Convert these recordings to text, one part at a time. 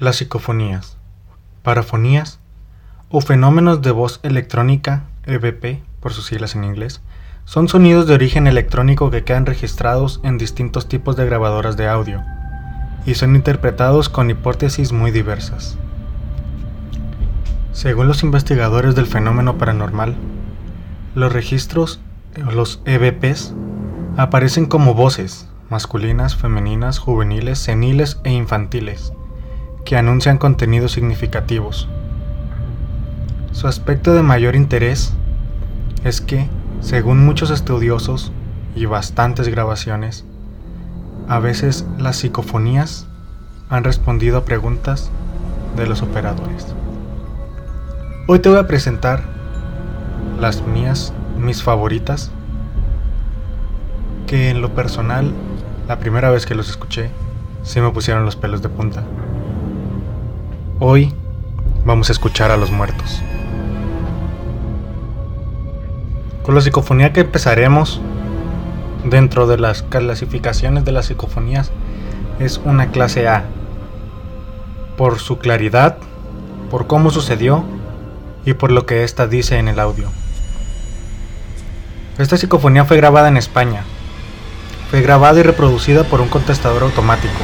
Las psicofonías, parafonías o fenómenos de voz electrónica, EVP por sus siglas en inglés, son sonidos de origen electrónico que quedan registrados en distintos tipos de grabadoras de audio y son interpretados con hipótesis muy diversas. Según los investigadores del fenómeno paranormal, los registros, los EVPs, aparecen como voces masculinas, femeninas, juveniles, seniles e infantiles, que anuncian contenidos significativos. Su aspecto de mayor interés es que, según muchos estudiosos y bastantes grabaciones, a veces las psicofonías han respondido a preguntas de los operadores. Hoy te voy a presentar las mías, mis favoritas, que en lo personal, la primera vez que los escuché, se me pusieron los pelos de punta. Hoy vamos a escuchar a los muertos. Con la psicofonía que empezaremos, dentro de las clasificaciones de las psicofonías, es una clase A, por su claridad, por cómo sucedió y por lo que ésta dice en el audio. Esta psicofonía fue grabada en España. Fue grabada y reproducida por un contestador automático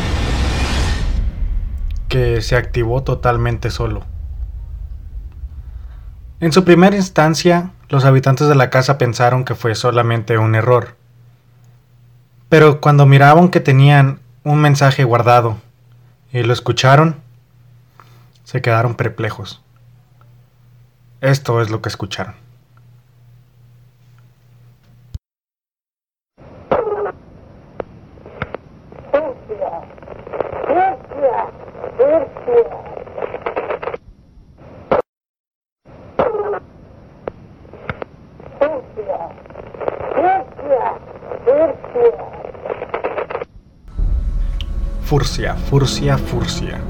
se activó totalmente solo. En su primera instancia, los habitantes de la casa pensaron que fue solamente un error. Pero cuando miraban que tenían un mensaje guardado y lo escucharon, se quedaron perplejos. Esto es lo que escucharon. Furcia, furcia, furcia.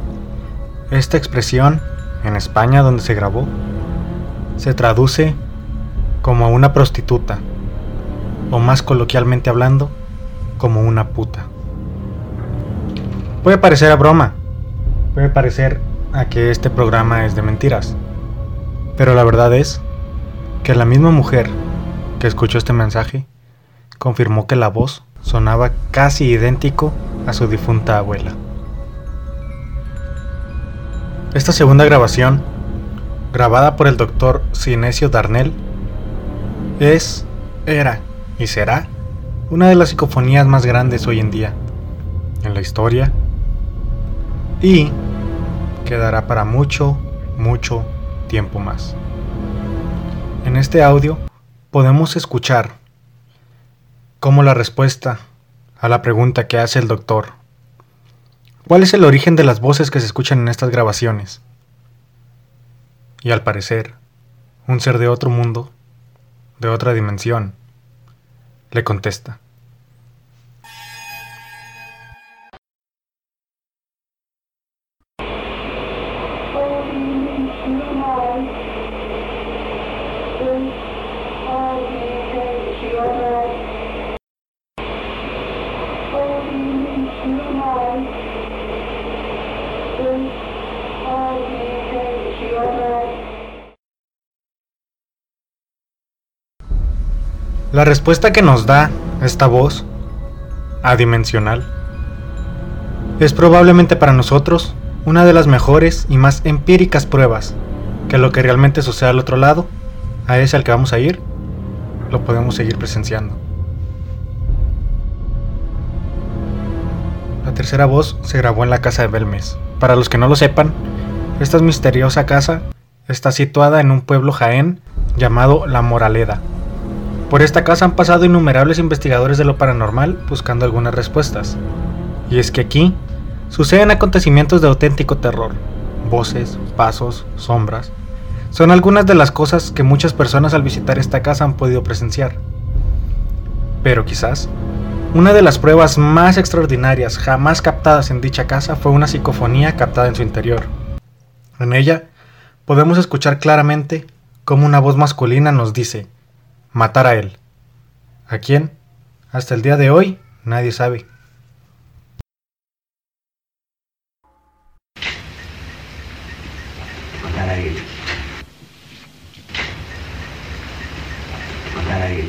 Esta expresión, en España donde se grabó, se traduce como una prostituta, o más coloquialmente hablando, como una puta. Puede parecer a broma, puede parecer a que este programa es de mentiras, pero la verdad es que la misma mujer que escuchó este mensaje confirmó que la voz sonaba casi idéntico a su difunta abuela. Esta segunda grabación grabada por el doctor Sinesio Darnell, es, era y será una de las psicofonías más grandes hoy en día en la historia y quedará para mucho, mucho tiempo más. En este audio podemos escuchar cómo la respuesta a la pregunta que hace el doctor, ¿cuál es el origen de las voces que se escuchan en estas grabaciones? Y al parecer, un ser de otro mundo, de otra dimensión, le contesta. La respuesta que nos da esta voz, adimensional, es probablemente para nosotros una de las mejores y más empíricas pruebas que lo que realmente sucede al otro lado, a ese al que vamos a ir, lo podemos seguir presenciando. La tercera voz se grabó en la casa de Belmes. Para los que no lo sepan, esta misteriosa casa está situada en un pueblo jaén llamado La Moraleda, por esta casa han pasado innumerables investigadores de lo paranormal buscando algunas respuestas. Y es que aquí suceden acontecimientos de auténtico terror. Voces, pasos, sombras. Son algunas de las cosas que muchas personas al visitar esta casa han podido presenciar. Pero quizás, una de las pruebas más extraordinarias jamás captadas en dicha casa fue una psicofonía captada en su interior. En ella podemos escuchar claramente cómo una voz masculina nos dice, matar a él. ¿A quién? Hasta el día de hoy nadie sabe. Matar a él. Matar a él.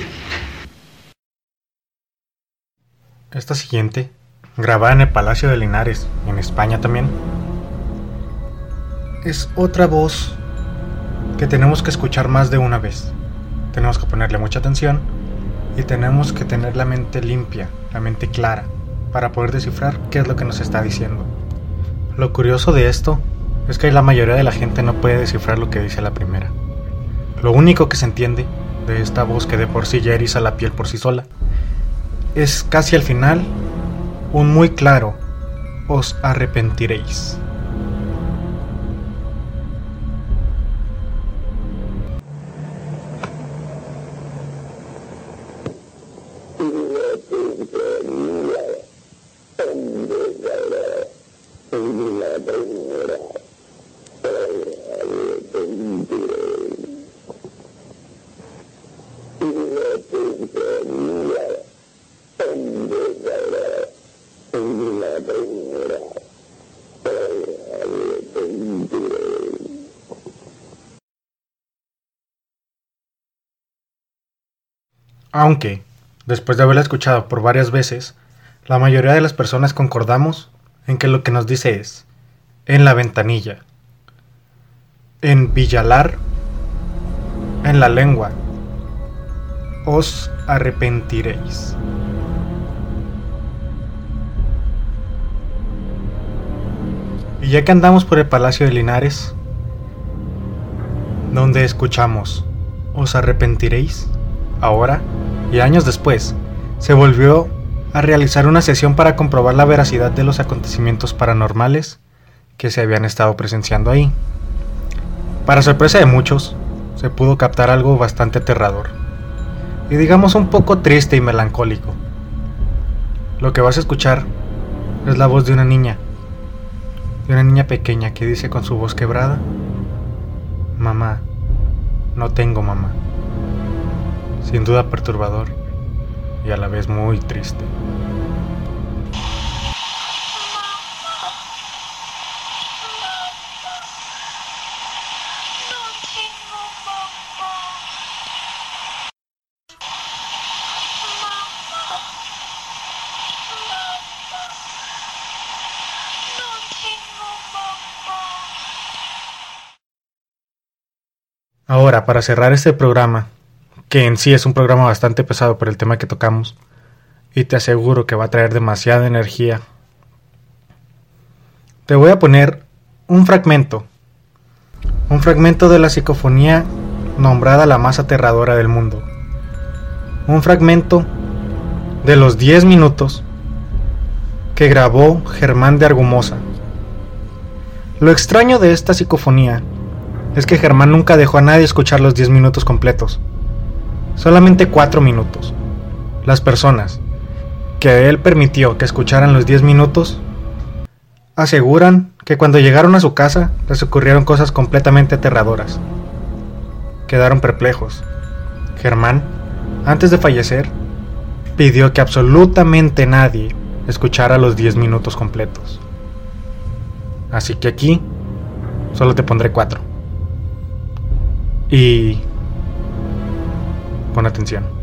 Esta siguiente, grabada en el Palacio de Linares, en España también, es otra voz que tenemos que escuchar más de una vez. Tenemos que ponerle mucha atención y tenemos que tener la mente limpia, la mente clara, para poder descifrar qué es lo que nos está diciendo. Lo curioso de esto es que la mayoría de la gente no puede descifrar lo que dice la primera. Lo único que se entiende de esta voz que de por sí ya eriza la piel por sí sola es casi al final un muy claro os arrepentiréis. Aunque, después de haberla escuchado por varias veces, la mayoría de las personas concordamos en que lo que nos dice es, en la ventanilla, en Villalar, en la lengua, os arrepentiréis. Y ya que andamos por el Palacio de Linares, donde escuchamos, os arrepentiréis, ahora y años después, se volvió a realizar una sesión para comprobar la veracidad de los acontecimientos paranormales que se habían estado presenciando ahí. Para sorpresa de muchos, se pudo captar algo bastante aterrador, y digamos un poco triste y melancólico. Lo que vas a escuchar es la voz de una niña, de una niña pequeña que dice con su voz quebrada, Mamá, no tengo mamá sin duda perturbador y a la vez muy triste. Para cerrar este programa, que en sí es un programa bastante pesado por el tema que tocamos, y te aseguro que va a traer demasiada energía. Te voy a poner un fragmento, un fragmento de la psicofonía nombrada la más aterradora del mundo, un fragmento de los 10 minutos que grabó Germán de Argumosa. Lo extraño de esta psicofonía es que Germán nunca dejó a nadie escuchar los 10 minutos completos solamente cuatro minutos. Las personas que él permitió que escucharan los diez minutos aseguran que cuando llegaron a su casa les ocurrieron cosas completamente aterradoras. Quedaron perplejos. Germán, antes de fallecer, pidió que absolutamente nadie escuchara los diez minutos completos. Así que aquí solo te pondré cuatro. Y Pon atención.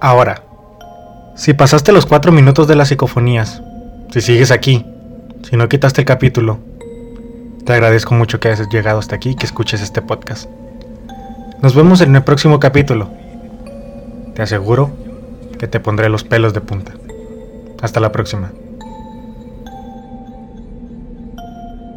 Ahora, si pasaste los cuatro minutos de las psicofonías, si sigues aquí, si no quitaste el capítulo, te agradezco mucho que hayas llegado hasta aquí y que escuches este podcast. Nos vemos en el próximo capítulo. Te aseguro que te pondré los pelos de punta. Hasta la próxima.